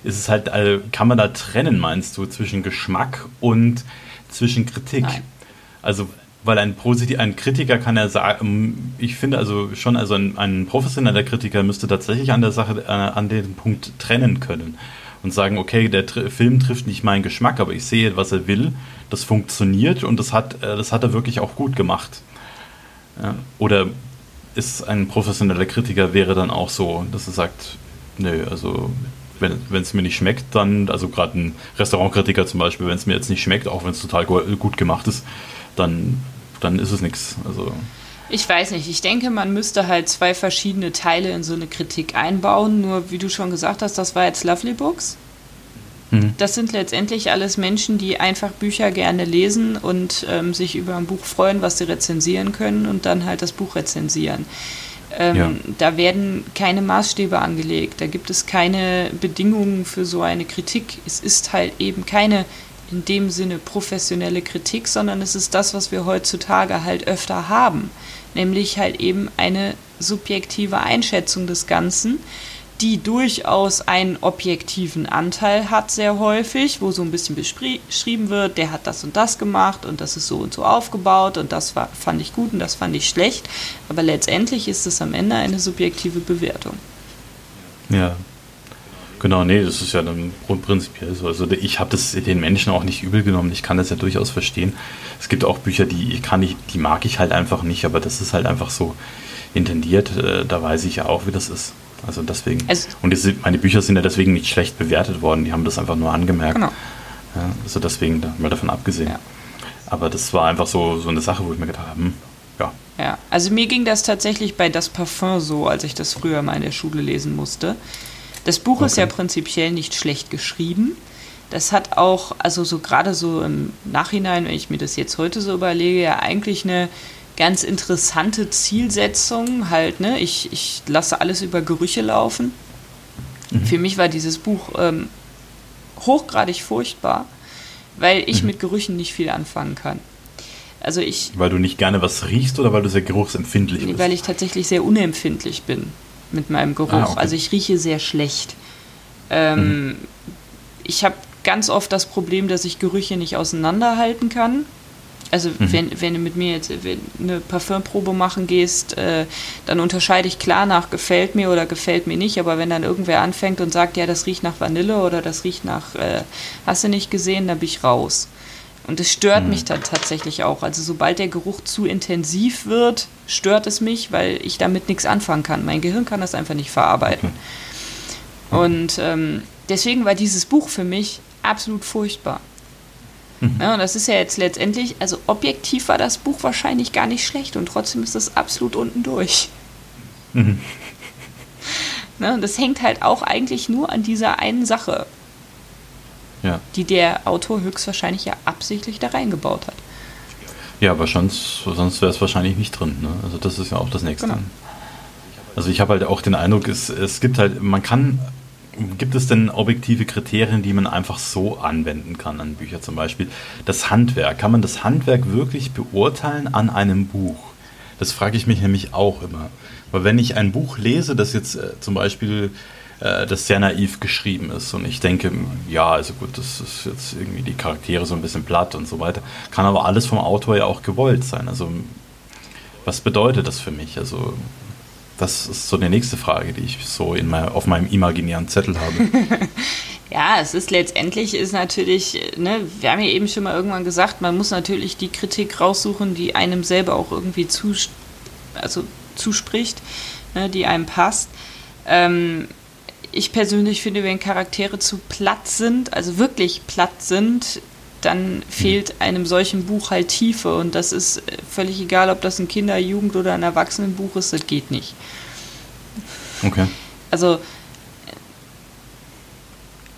ist es halt, äh, kann man da trennen, meinst du, zwischen Geschmack und zwischen Kritik? Nein. Also weil ein, Posit ein Kritiker kann ja sagen, ich finde also schon, also ein, ein professioneller Kritiker müsste tatsächlich an der Sache, äh, an dem Punkt trennen können und sagen, okay, der Tr Film trifft nicht meinen Geschmack, aber ich sehe, was er will, das funktioniert und das hat, äh, das hat er wirklich auch gut gemacht. Ja. Oder ist ein professioneller Kritiker wäre dann auch so, dass er sagt, nö, also wenn es mir nicht schmeckt, dann, also gerade ein Restaurantkritiker zum Beispiel, wenn es mir jetzt nicht schmeckt, auch wenn es total gut gemacht ist, dann dann ist es nichts. Also ich weiß nicht. Ich denke, man müsste halt zwei verschiedene Teile in so eine Kritik einbauen. Nur wie du schon gesagt hast, das war jetzt Lovely Books. Mhm. Das sind letztendlich alles Menschen, die einfach Bücher gerne lesen und ähm, sich über ein Buch freuen, was sie rezensieren können und dann halt das Buch rezensieren. Ähm, ja. Da werden keine Maßstäbe angelegt, da gibt es keine Bedingungen für so eine Kritik. Es ist halt eben keine in dem Sinne professionelle Kritik, sondern es ist das, was wir heutzutage halt öfter haben, nämlich halt eben eine subjektive Einschätzung des Ganzen, die durchaus einen objektiven Anteil hat, sehr häufig, wo so ein bisschen beschrieben wird, der hat das und das gemacht und das ist so und so aufgebaut und das war, fand ich gut und das fand ich schlecht. Aber letztendlich ist es am Ende eine subjektive Bewertung. Ja, Genau, nee, das ist ja dann prinzipiell so. Also ich habe das den Menschen auch nicht übel genommen. Ich kann das ja durchaus verstehen. Es gibt auch Bücher, die kann ich, die mag ich halt einfach nicht, aber das ist halt einfach so intendiert. Äh, da weiß ich ja auch, wie das ist. Also deswegen. Also und das, meine Bücher sind ja deswegen nicht schlecht bewertet worden. Die haben das einfach nur angemerkt. Genau. Ja, also deswegen mal davon abgesehen. Ja. Aber das war einfach so, so eine Sache, wo ich mir gedacht habe, hm, ja. Ja, also mir ging das tatsächlich bei Das Parfum so, als ich das früher mal in der Schule lesen musste. Das Buch okay. ist ja prinzipiell nicht schlecht geschrieben. Das hat auch, also so gerade so im Nachhinein, wenn ich mir das jetzt heute so überlege, ja eigentlich eine ganz interessante Zielsetzung halt, ne? Ich, ich lasse alles über Gerüche laufen. Mhm. Für mich war dieses Buch ähm, hochgradig furchtbar, weil ich mhm. mit Gerüchen nicht viel anfangen kann. Also ich. Weil du nicht gerne was riechst oder weil du sehr geruchsempfindlich bist? Weil ich tatsächlich sehr unempfindlich bin mit meinem Geruch. Ah, okay. Also ich rieche sehr schlecht. Ähm, mhm. Ich habe ganz oft das Problem, dass ich Gerüche nicht auseinanderhalten kann. Also mhm. wenn, wenn du mit mir jetzt eine Parfümprobe machen gehst, äh, dann unterscheide ich klar nach gefällt mir oder gefällt mir nicht. Aber wenn dann irgendwer anfängt und sagt, ja, das riecht nach Vanille oder das riecht nach, äh, hast du nicht gesehen, dann bin ich raus. Und es stört mhm. mich dann tatsächlich auch. Also sobald der Geruch zu intensiv wird, stört es mich, weil ich damit nichts anfangen kann. Mein Gehirn kann das einfach nicht verarbeiten. Mhm. Und ähm, deswegen war dieses Buch für mich absolut furchtbar. Mhm. Ja, und das ist ja jetzt letztendlich, also objektiv war das Buch wahrscheinlich gar nicht schlecht und trotzdem ist das absolut unten durch. Mhm. Ne, und das hängt halt auch eigentlich nur an dieser einen Sache ja. die der Autor höchstwahrscheinlich ja absichtlich da reingebaut hat. Ja, aber sonst, sonst wäre es wahrscheinlich nicht drin. Ne? Also das ist ja auch das Nächste. Genau. Also ich habe halt auch den Eindruck, es, es gibt halt, man kann, gibt es denn objektive Kriterien, die man einfach so anwenden kann an Bücher zum Beispiel? Das Handwerk, kann man das Handwerk wirklich beurteilen an einem Buch? Das frage ich mich nämlich auch immer. Weil wenn ich ein Buch lese, das jetzt äh, zum Beispiel äh, das sehr naiv geschrieben ist und ich denke, ja, also gut, das ist jetzt irgendwie die Charaktere so ein bisschen platt und so weiter, kann aber alles vom Autor ja auch gewollt sein. Also was bedeutet das für mich? Also das ist so die nächste Frage, die ich so in mein, auf meinem imaginären Zettel habe. ja, es ist letztendlich ist natürlich, ne, wir haben ja eben schon mal irgendwann gesagt, man muss natürlich die Kritik raussuchen, die einem selber auch irgendwie zu, also zuspricht, ne, die einem passt. Ähm, ich persönlich finde, wenn Charaktere zu platt sind, also wirklich platt sind, dann fehlt einem solchen Buch halt Tiefe und das ist völlig egal, ob das ein Kinder-, Jugend- oder ein Erwachsenenbuch ist, das geht nicht. Okay. Also,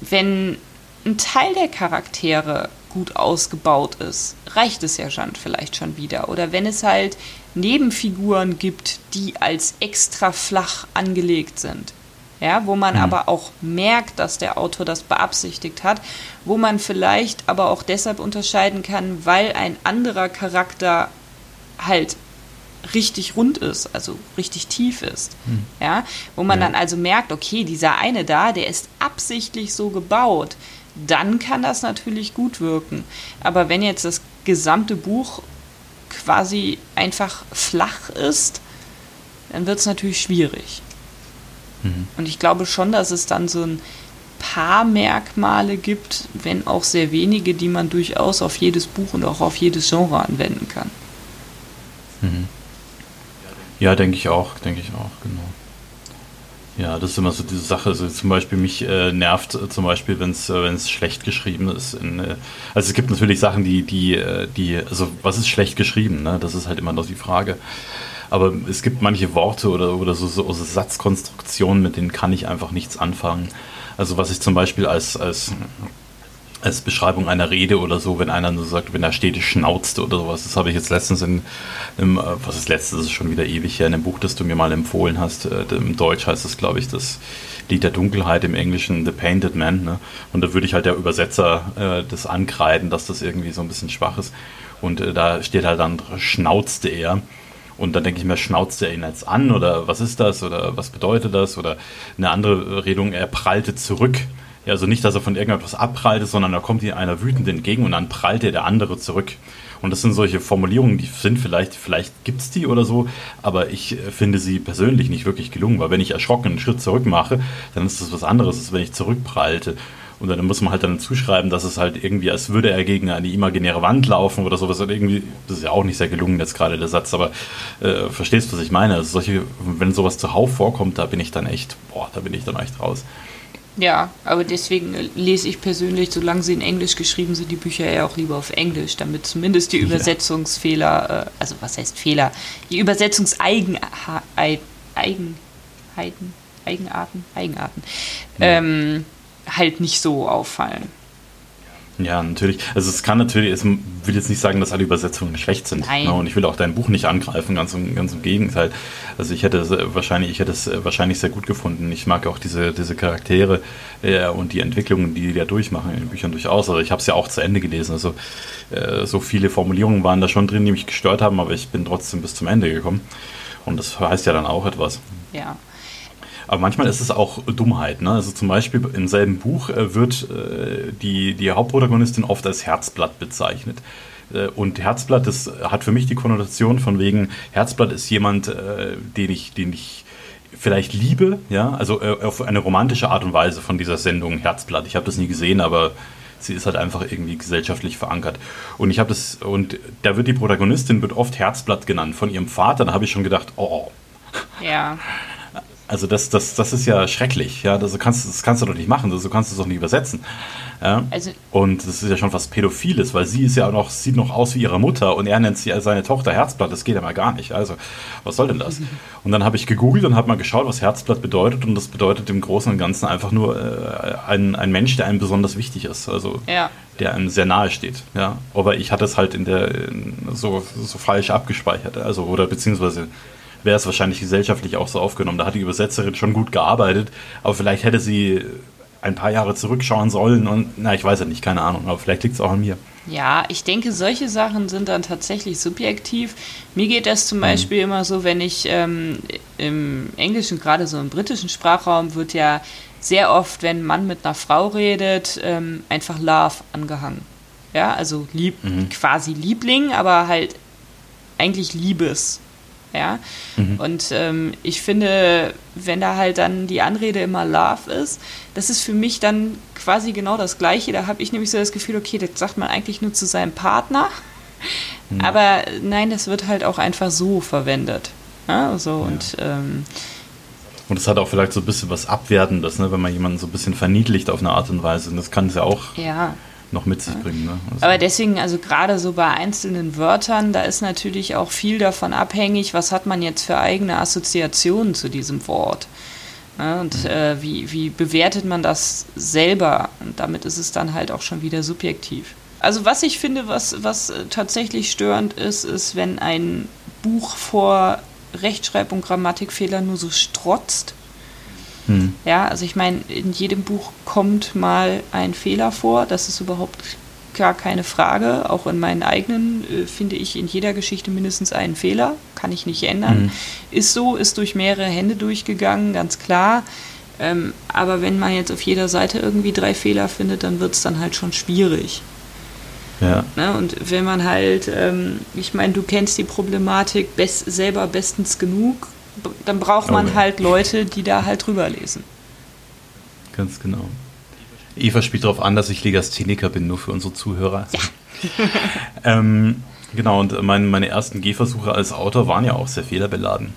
wenn ein Teil der Charaktere gut ausgebaut ist, reicht es ja schon vielleicht schon wieder. Oder wenn es halt Nebenfiguren gibt, die als extra flach angelegt sind, ja, wo man mhm. aber auch merkt, dass der Autor das beabsichtigt hat, wo man vielleicht aber auch deshalb unterscheiden kann, weil ein anderer Charakter halt richtig rund ist, also richtig tief ist. Mhm. Ja, wo man ja. dann also merkt, okay, dieser eine da, der ist absichtlich so gebaut, dann kann das natürlich gut wirken. Aber wenn jetzt das gesamte Buch quasi einfach flach ist, dann wird es natürlich schwierig. Mhm. Und ich glaube schon, dass es dann so ein paar Merkmale gibt, wenn auch sehr wenige, die man durchaus auf jedes Buch und auch auf jedes Genre anwenden kann. Mhm. Ja, denke ich auch, denke ich auch, genau. Ja, das ist immer so diese Sache. Also zum Beispiel mich äh, nervt äh, zum Beispiel, wenn es äh, schlecht geschrieben ist. In, äh, also es gibt natürlich Sachen, die die die also was ist schlecht geschrieben? Ne? Das ist halt immer noch die Frage. Aber es gibt manche Worte oder, oder so, so, so Satzkonstruktionen, mit denen kann ich einfach nichts anfangen. Also was ich zum Beispiel als, als, als Beschreibung einer Rede oder so, wenn einer nur sagt, wenn er steht, schnauzt oder sowas, das habe ich jetzt letztens in, im, äh, was ist letztens, das ist schon wieder ewig her, in einem Buch, das du mir mal empfohlen hast, äh, im Deutsch heißt es, glaube ich, das Lied der Dunkelheit, im Englischen The Painted Man, ne? und da würde ich halt der Übersetzer äh, das ankreiden, dass das irgendwie so ein bisschen schwach ist. Und äh, da steht halt dann, schnauzte er. Und dann denke ich mir, schnauzt er ihn jetzt an oder was ist das oder was bedeutet das? Oder eine andere Redung, er prallte zurück. Ja, also nicht, dass er von irgendetwas abprallte, sondern da kommt ihm einer wütend entgegen und dann prallte der andere zurück. Und das sind solche Formulierungen, die sind vielleicht, vielleicht gibt es die oder so, aber ich finde sie persönlich nicht wirklich gelungen, weil wenn ich erschrocken einen Schritt zurück mache, dann ist das was anderes, als wenn ich zurückprallte. Und dann muss man halt dann zuschreiben, dass es halt irgendwie, als würde er gegen eine imaginäre Wand laufen oder sowas. Und irgendwie, das ist ja auch nicht sehr gelungen jetzt gerade der Satz, aber äh, verstehst du, was ich meine? Also solche, wenn sowas zuhauf vorkommt, da bin ich dann echt, boah, da bin ich dann echt raus. Ja, aber deswegen lese ich persönlich, solange sie in Englisch geschrieben sind, die Bücher eher auch lieber auf Englisch, damit zumindest die Übersetzungsfehler, äh, also was heißt Fehler, die Übersetzungseigenheiten, Eigenheiten, Eigenarten, Eigenarten, ja. ähm, halt nicht so auffallen. Ja, natürlich. Also es kann natürlich, es will jetzt nicht sagen, dass alle Übersetzungen schlecht sind. Nein. Ne? Und ich will auch dein Buch nicht angreifen, ganz im, ganz im Gegenteil. Also ich hätte es wahrscheinlich, ich hätte es wahrscheinlich sehr gut gefunden. Ich mag auch diese, diese Charaktere äh, und die Entwicklungen, die die da durchmachen in den Büchern durchaus. Also ich habe es ja auch zu Ende gelesen. Also äh, so viele Formulierungen waren da schon drin, die mich gestört haben, aber ich bin trotzdem bis zum Ende gekommen. Und das heißt ja dann auch etwas. Ja. Aber manchmal ist es auch Dummheit. Ne? Also zum Beispiel im selben Buch äh, wird äh, die, die Hauptprotagonistin oft als Herzblatt bezeichnet. Äh, und Herzblatt das hat für mich die Konnotation von wegen, Herzblatt ist jemand, den ich, den ich vielleicht liebe, ja, also auf eine romantische Art und Weise von dieser Sendung Herzblatt. Ich habe das nie gesehen, aber sie ist halt einfach irgendwie gesellschaftlich verankert. Und ich habe das, und da wird die Protagonistin wird oft Herzblatt genannt von ihrem Vater. Da habe ich schon gedacht, oh. Ja. Also das, das, das ist ja schrecklich. Ja, das kannst, das kannst du doch nicht machen. Das, du kannst es doch nicht übersetzen. Ja? Also, und das ist ja schon fast Pädophiles, weil sie ist ja auch noch, sieht noch aus wie ihre Mutter und er nennt sie seine Tochter Herzblatt. Das geht ja mal gar nicht. Also, was soll denn das? Und dann habe ich gegoogelt und habe mal geschaut, was Herzblatt bedeutet. Und das bedeutet im Großen und Ganzen einfach nur äh, ein, ein Mensch, der einem besonders wichtig ist. Also ja. der einem sehr nahe steht. Ja? Aber ich hatte es halt in der in so, so falsch abgespeichert. Also, oder beziehungsweise wäre es wahrscheinlich gesellschaftlich auch so aufgenommen. Da hat die Übersetzerin schon gut gearbeitet, aber vielleicht hätte sie ein paar Jahre zurückschauen sollen und na, ich weiß ja nicht, keine Ahnung, aber vielleicht liegt es auch an mir. Ja, ich denke, solche Sachen sind dann tatsächlich subjektiv. Mir geht das zum mhm. Beispiel immer so, wenn ich ähm, im Englischen, gerade so im britischen Sprachraum, wird ja sehr oft, wenn ein Mann mit einer Frau redet, ähm, einfach Love angehangen. Ja, also lieb, mhm. quasi Liebling, aber halt eigentlich Liebes. Ja, mhm. und ähm, ich finde, wenn da halt dann die Anrede immer Love ist, das ist für mich dann quasi genau das Gleiche. Da habe ich nämlich so das Gefühl, okay, das sagt man eigentlich nur zu seinem Partner. Mhm. Aber nein, das wird halt auch einfach so verwendet. Ja, so ja. und ähm, und es hat auch vielleicht so ein bisschen was Abwertendes, ne, wenn man jemanden so ein bisschen verniedlicht auf eine Art und Weise. Und das kann es ja auch ja. Noch mit sich bringen. Ne? Also Aber deswegen, also gerade so bei einzelnen Wörtern, da ist natürlich auch viel davon abhängig, was hat man jetzt für eigene Assoziationen zu diesem Wort. Ja, und mhm. äh, wie, wie bewertet man das selber? Und damit ist es dann halt auch schon wieder subjektiv. Also was ich finde, was, was tatsächlich störend ist, ist, wenn ein Buch vor Rechtschreib- und Grammatikfehler nur so strotzt. Hm. Ja, also ich meine, in jedem Buch kommt mal ein Fehler vor, das ist überhaupt gar keine Frage. Auch in meinen eigenen äh, finde ich in jeder Geschichte mindestens einen Fehler, kann ich nicht ändern. Hm. Ist so, ist durch mehrere Hände durchgegangen, ganz klar. Ähm, aber wenn man jetzt auf jeder Seite irgendwie drei Fehler findet, dann wird es dann halt schon schwierig. Ja. Ne? Und wenn man halt, ähm, ich meine, du kennst die Problematik best, selber bestens genug, dann braucht man ja. halt Leute, die da halt drüber lesen. Ganz genau. Eva spielt darauf an, dass ich Legastheniker bin, nur für unsere Zuhörer. Ja. ähm, genau, und mein, meine ersten Gehversuche als Autor waren ja auch sehr fehlerbeladen.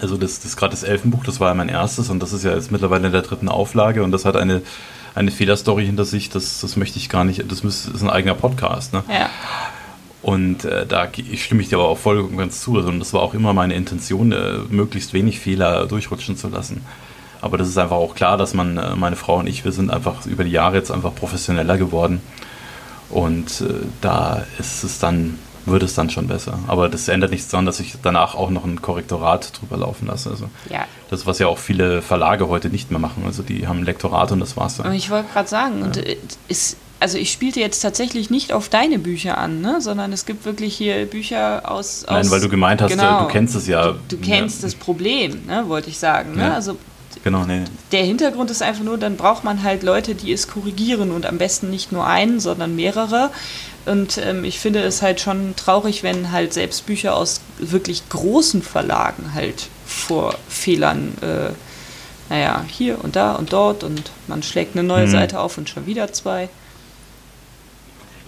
Also das, das gerade das Elfenbuch, das war ja mein erstes und das ist ja jetzt mittlerweile in der dritten Auflage und das hat eine eine Fehlerstory hinter sich, das, das möchte ich gar nicht, das ist ein eigener Podcast. Ne? Ja. Und äh, da stimme ich dir aber auch voll und ganz zu. Also, und das war auch immer meine Intention, äh, möglichst wenig Fehler durchrutschen zu lassen. Aber das ist einfach auch klar, dass man, äh, meine Frau und ich, wir sind einfach über die Jahre jetzt einfach professioneller geworden. Und äh, da ist es dann wird es dann schon besser. Aber das ändert nichts daran, dass ich danach auch noch ein Korrektorat drüber laufen lasse. Also ja. Das, was ja auch viele Verlage heute nicht mehr machen. Also die haben ein Lektorat und das war's dann. Ich wollte gerade sagen, ja. und äh, ist, also ich spielte jetzt tatsächlich nicht auf deine Bücher an, ne? sondern es gibt wirklich hier Bücher aus. Nein, weil du gemeint hast, genau, du kennst es ja. Du, du kennst ja. das Problem, ne? wollte ich sagen. Ne? Also Genau, nee. Der Hintergrund ist einfach nur, dann braucht man halt Leute, die es korrigieren und am besten nicht nur einen, sondern mehrere. Und ähm, ich finde es halt schon traurig, wenn halt selbst Bücher aus wirklich großen Verlagen halt vor Fehlern, äh, naja, hier und da und dort und man schlägt eine neue mhm. Seite auf und schon wieder zwei.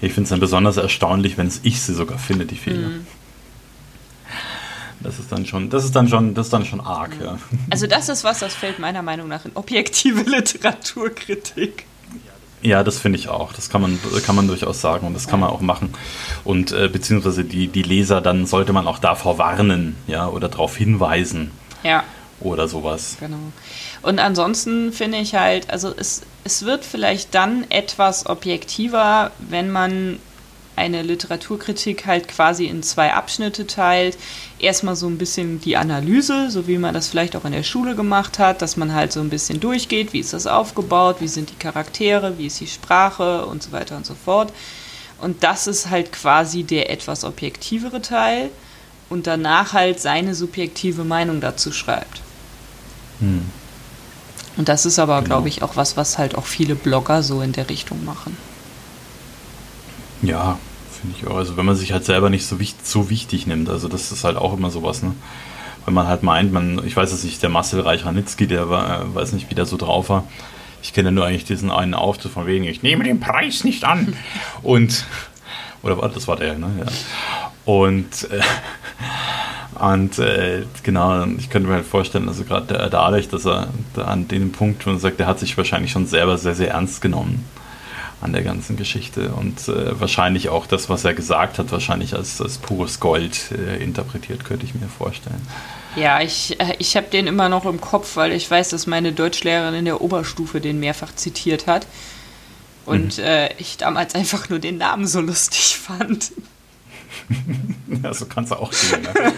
Ich finde es dann besonders erstaunlich, wenn es ich sie sogar finde, die Fehler. Mhm. Das ist dann schon, das ist dann schon, das ist dann schon arg, mhm. ja. Also das ist was, das fällt meiner Meinung nach in objektive Literaturkritik. Ja, das finde ich auch. Das kann man, kann man durchaus sagen und das kann man auch machen. Und äh, beziehungsweise die, die Leser, dann sollte man auch davor warnen, ja, oder darauf hinweisen. Ja. Oder sowas. Genau. Und ansonsten finde ich halt, also es, es wird vielleicht dann etwas objektiver, wenn man eine Literaturkritik halt quasi in zwei Abschnitte teilt. Erstmal so ein bisschen die Analyse, so wie man das vielleicht auch in der Schule gemacht hat, dass man halt so ein bisschen durchgeht, wie ist das aufgebaut, wie sind die Charaktere, wie ist die Sprache und so weiter und so fort. Und das ist halt quasi der etwas objektivere Teil und danach halt seine subjektive Meinung dazu schreibt. Hm. Und das ist aber, genau. glaube ich, auch was, was halt auch viele Blogger so in der Richtung machen. Ja, finde ich auch. Also wenn man sich halt selber nicht so, wichtig, so wichtig nimmt, also das ist halt auch immer sowas, ne? Wenn man halt meint, man, ich weiß es nicht, der Marcel Reich-Ranitzky, der war, äh, weiß nicht, wie der so drauf war. Ich kenne nur eigentlich diesen einen Auftritt von wegen, ich nehme den Preis nicht an. Und, oder war das war der, ne? Ja. Und, äh, und äh, genau, ich könnte mir halt vorstellen, also gerade dadurch, dass er da an dem Punkt, er sagt, der hat sich wahrscheinlich schon selber sehr, sehr ernst genommen an der ganzen Geschichte und äh, wahrscheinlich auch das, was er gesagt hat, wahrscheinlich als, als pures Gold äh, interpretiert, könnte ich mir vorstellen. Ja, ich, äh, ich habe den immer noch im Kopf, weil ich weiß, dass meine Deutschlehrerin in der Oberstufe den mehrfach zitiert hat. Und mhm. äh, ich damals einfach nur den Namen so lustig fand. ja, so kann es auch gehen. Ne?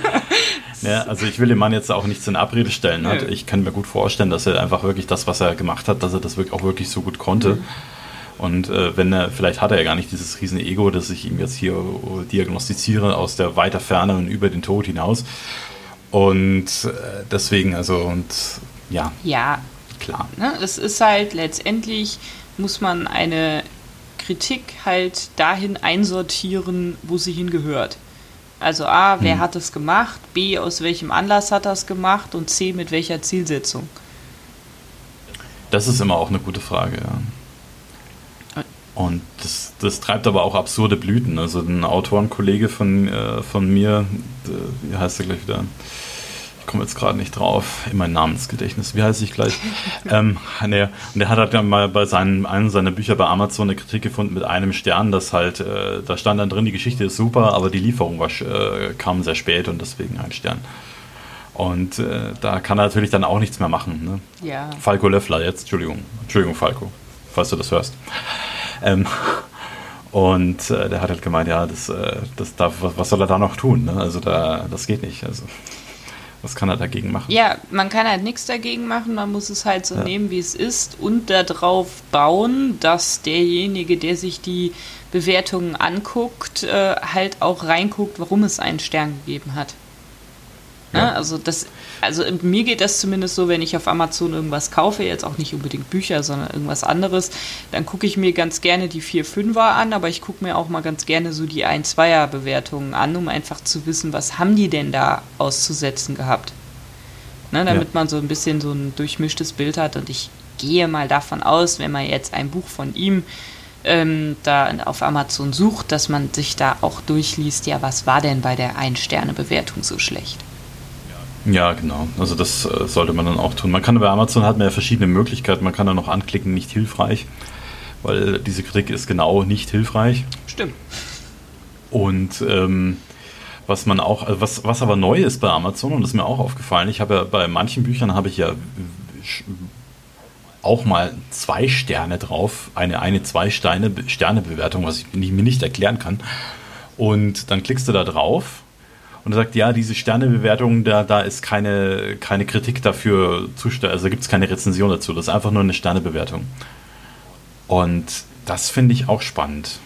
ja, also ich will dem Mann jetzt auch nichts in Abrede stellen. Ne? Ich kann mir gut vorstellen, dass er einfach wirklich das, was er gemacht hat, dass er das wirklich auch wirklich so gut konnte. Mhm. Und äh, wenn er, vielleicht hat er ja gar nicht dieses riesen Ego, dass ich ihm jetzt hier diagnostiziere aus der weiter Ferne und über den Tod hinaus. Und äh, deswegen, also, und ja. Ja. Klar. Ne, es ist halt letztendlich, muss man eine Kritik halt dahin einsortieren, wo sie hingehört. Also A, wer hm. hat es gemacht? B, aus welchem Anlass hat es gemacht? Und C, mit welcher Zielsetzung? Das ist immer auch eine gute Frage, ja. Und das, das treibt aber auch absurde Blüten. Also ein Autorenkollege von, äh, von mir, äh, wie heißt er gleich wieder? Ich komme jetzt gerade nicht drauf, in mein Namensgedächtnis, wie heiße ich gleich? ähm, nee, und der hat halt dann mal bei seinen, einem seiner Bücher bei Amazon eine Kritik gefunden mit einem Stern, das halt, äh, da stand dann drin, die Geschichte ist super, aber die Lieferung war, äh, kam sehr spät und deswegen ein Stern. Und äh, da kann er natürlich dann auch nichts mehr machen. Ne? Ja. Falco Löffler jetzt, Entschuldigung, Entschuldigung Falco, falls du das hörst. Ähm, und äh, der hat halt gemeint, ja, das, äh, das darf, was, was soll er da noch tun? Ne? Also da, das geht nicht. Also. Was kann er dagegen machen? Ja, man kann halt nichts dagegen machen, man muss es halt so ja. nehmen, wie es ist und darauf bauen, dass derjenige, der sich die Bewertungen anguckt, äh, halt auch reinguckt, warum es einen Stern gegeben hat. Ne? Ja. Also das also mir geht das zumindest so, wenn ich auf Amazon irgendwas kaufe, jetzt auch nicht unbedingt Bücher, sondern irgendwas anderes, dann gucke ich mir ganz gerne die 4-5er an, aber ich gucke mir auch mal ganz gerne so die 1-2er Bewertungen an, um einfach zu wissen, was haben die denn da auszusetzen gehabt. Ne, damit ja. man so ein bisschen so ein durchmischtes Bild hat und ich gehe mal davon aus, wenn man jetzt ein Buch von ihm ähm, da auf Amazon sucht, dass man sich da auch durchliest, ja, was war denn bei der Ein-Sterne-Bewertung so schlecht? Ja, genau. Also das äh, sollte man dann auch tun. Man kann bei Amazon hat man ja verschiedene Möglichkeiten. Man kann da noch anklicken, nicht hilfreich, weil diese Kritik ist genau nicht hilfreich. Stimmt. Und ähm, was man auch, also was, was aber neu ist bei Amazon, und das ist mir auch aufgefallen, ich habe ja bei manchen Büchern habe ich ja auch mal zwei Sterne drauf, eine, eine zwei Sterne, Sterne Bewertung, was ich mir nicht erklären kann. Und dann klickst du da drauf und er sagt, ja, diese Sternebewertung, da, da ist keine, keine Kritik dafür also gibt es keine Rezension dazu, das ist einfach nur eine Sternebewertung. Und das finde ich auch spannend.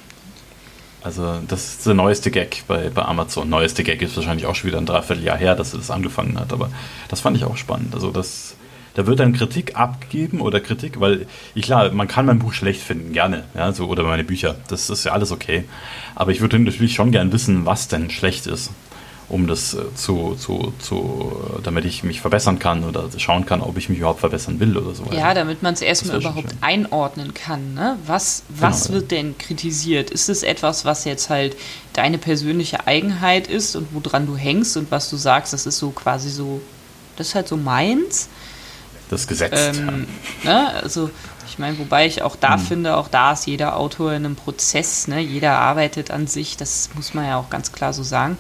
Also, das ist der neueste Gag bei, bei Amazon. Neueste Gag ist wahrscheinlich auch schon wieder ein Dreivierteljahr her, dass er das angefangen hat, aber das fand ich auch spannend. Also, das, da wird dann Kritik abgegeben oder Kritik, weil, ich, klar, man kann mein Buch schlecht finden, gerne, ja, so, oder meine Bücher. Das ist ja alles okay. Aber ich würde natürlich schon gern wissen, was denn schlecht ist um das äh, zu, zu, zu, damit ich mich verbessern kann oder schauen kann, ob ich mich überhaupt verbessern will oder so. Ja, damit man es erstmal überhaupt einordnen kann. Ne? Was, was genau, wird denn kritisiert? Ist es etwas, was jetzt halt deine persönliche Eigenheit ist und woran du hängst und was du sagst, das ist so quasi so, das ist halt so meins? Das Gesetz. Ähm, ne? Also ich meine, wobei ich auch da hm. finde, auch da ist jeder Autor in einem Prozess, ne? jeder arbeitet an sich, das muss man ja auch ganz klar so sagen.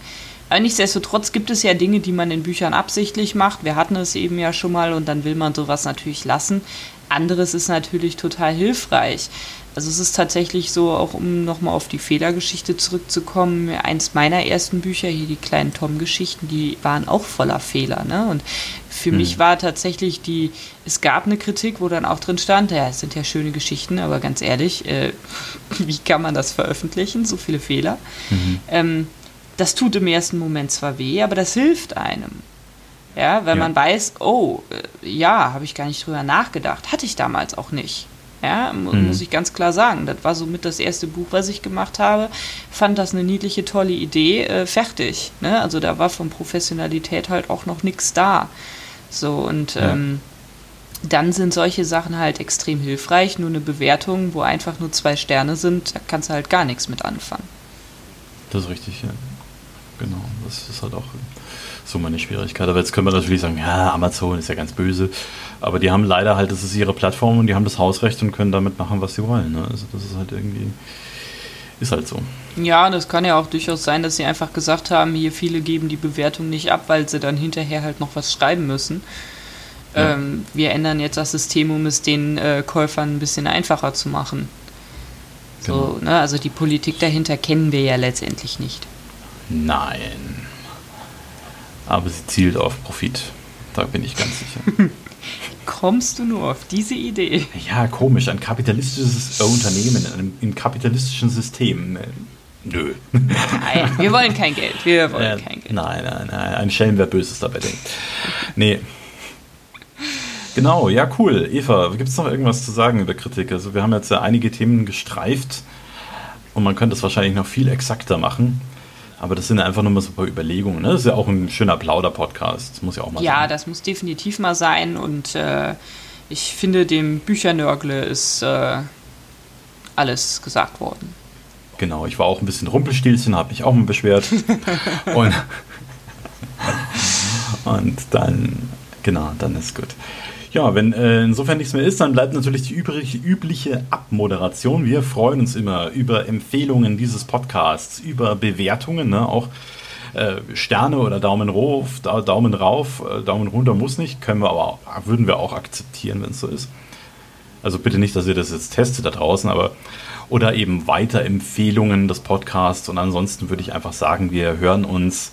Aber nichtsdestotrotz gibt es ja Dinge, die man in Büchern absichtlich macht. Wir hatten es eben ja schon mal und dann will man sowas natürlich lassen. Anderes ist natürlich total hilfreich. Also es ist tatsächlich so, auch um nochmal auf die Fehlergeschichte zurückzukommen, eins meiner ersten Bücher, hier die kleinen Tom-Geschichten, die waren auch voller Fehler. Ne? Und für hm. mich war tatsächlich die, es gab eine Kritik, wo dann auch drin stand, ja, es sind ja schöne Geschichten, aber ganz ehrlich, äh, wie kann man das veröffentlichen, so viele Fehler? Mhm. Ähm, das tut im ersten Moment zwar weh, aber das hilft einem. Ja, wenn ja. man weiß, oh, äh, ja, habe ich gar nicht drüber nachgedacht. Hatte ich damals auch nicht. Ja, mhm. muss ich ganz klar sagen. Das war somit das erste Buch, was ich gemacht habe. Fand das eine niedliche, tolle Idee. Äh, fertig. Ne? Also da war von Professionalität halt auch noch nichts da. So, und ja. ähm, dann sind solche Sachen halt extrem hilfreich. Nur eine Bewertung, wo einfach nur zwei Sterne sind, da kannst du halt gar nichts mit anfangen. Das ist richtig, ja. Genau, das ist halt auch so meine Schwierigkeit. Aber jetzt können wir natürlich sagen, ja, Amazon ist ja ganz böse. Aber die haben leider halt, das ist ihre Plattform und die haben das Hausrecht und können damit machen, was sie wollen. Ne? Also das ist halt irgendwie, ist halt so. Ja, das kann ja auch durchaus sein, dass sie einfach gesagt haben, hier viele geben die Bewertung nicht ab, weil sie dann hinterher halt noch was schreiben müssen. Ja. Ähm, wir ändern jetzt das System, um es den äh, Käufern ein bisschen einfacher zu machen. So, genau. ne? Also die Politik dahinter kennen wir ja letztendlich nicht. Nein. Aber sie zielt auf Profit. Da bin ich ganz sicher. Kommst du nur auf diese Idee? Ja, komisch. Ein kapitalistisches Unternehmen in einem, im kapitalistischen System. Nö. Nein, wir wollen kein Geld. Wir wollen Äh, kein Geld. Nein, nein, nein. Ein Schelm, wer Böses dabei denkt. Nee. Genau, ja, cool. Eva, gibt es noch irgendwas zu sagen über Kritik? Also, wir haben jetzt ja einige Themen gestreift und man könnte es wahrscheinlich noch viel exakter machen. Aber das sind ja einfach nur mal so ein paar Überlegungen. Ne? Das ist ja auch ein schöner Plauder-Podcast. Das muss ja auch mal Ja, sein. das muss definitiv mal sein und äh, ich finde, dem Büchernörgle ist äh, alles gesagt worden. Genau, ich war auch ein bisschen Rumpelstilzchen, habe mich auch mal beschwert. und, und dann, genau, dann ist gut. Ja, wenn äh, insofern nichts mehr ist, dann bleibt natürlich die übrig, übliche Abmoderation. Wir freuen uns immer über Empfehlungen dieses Podcasts, über Bewertungen, ne? auch äh, Sterne oder Daumen rauf, Da- Daumen rauf, äh, Daumen runter muss nicht, können wir aber würden wir auch akzeptieren, wenn es so ist. Also bitte nicht, dass ihr das jetzt testet da draußen, aber oder eben Weiterempfehlungen des Podcasts. Und ansonsten würde ich einfach sagen, wir hören uns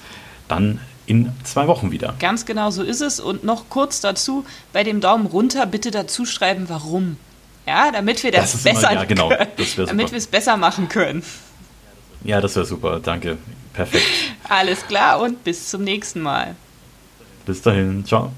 dann in zwei Wochen wieder. Ganz genau so ist es. Und noch kurz dazu, bei dem Daumen runter bitte dazu schreiben, warum. Ja, damit wir das, Das besser ja, genau, damit wir es besser machen können. Ja, das wäre super. Danke. Perfekt. Alles klar und bis zum nächsten Mal. Bis dahin. Ciao.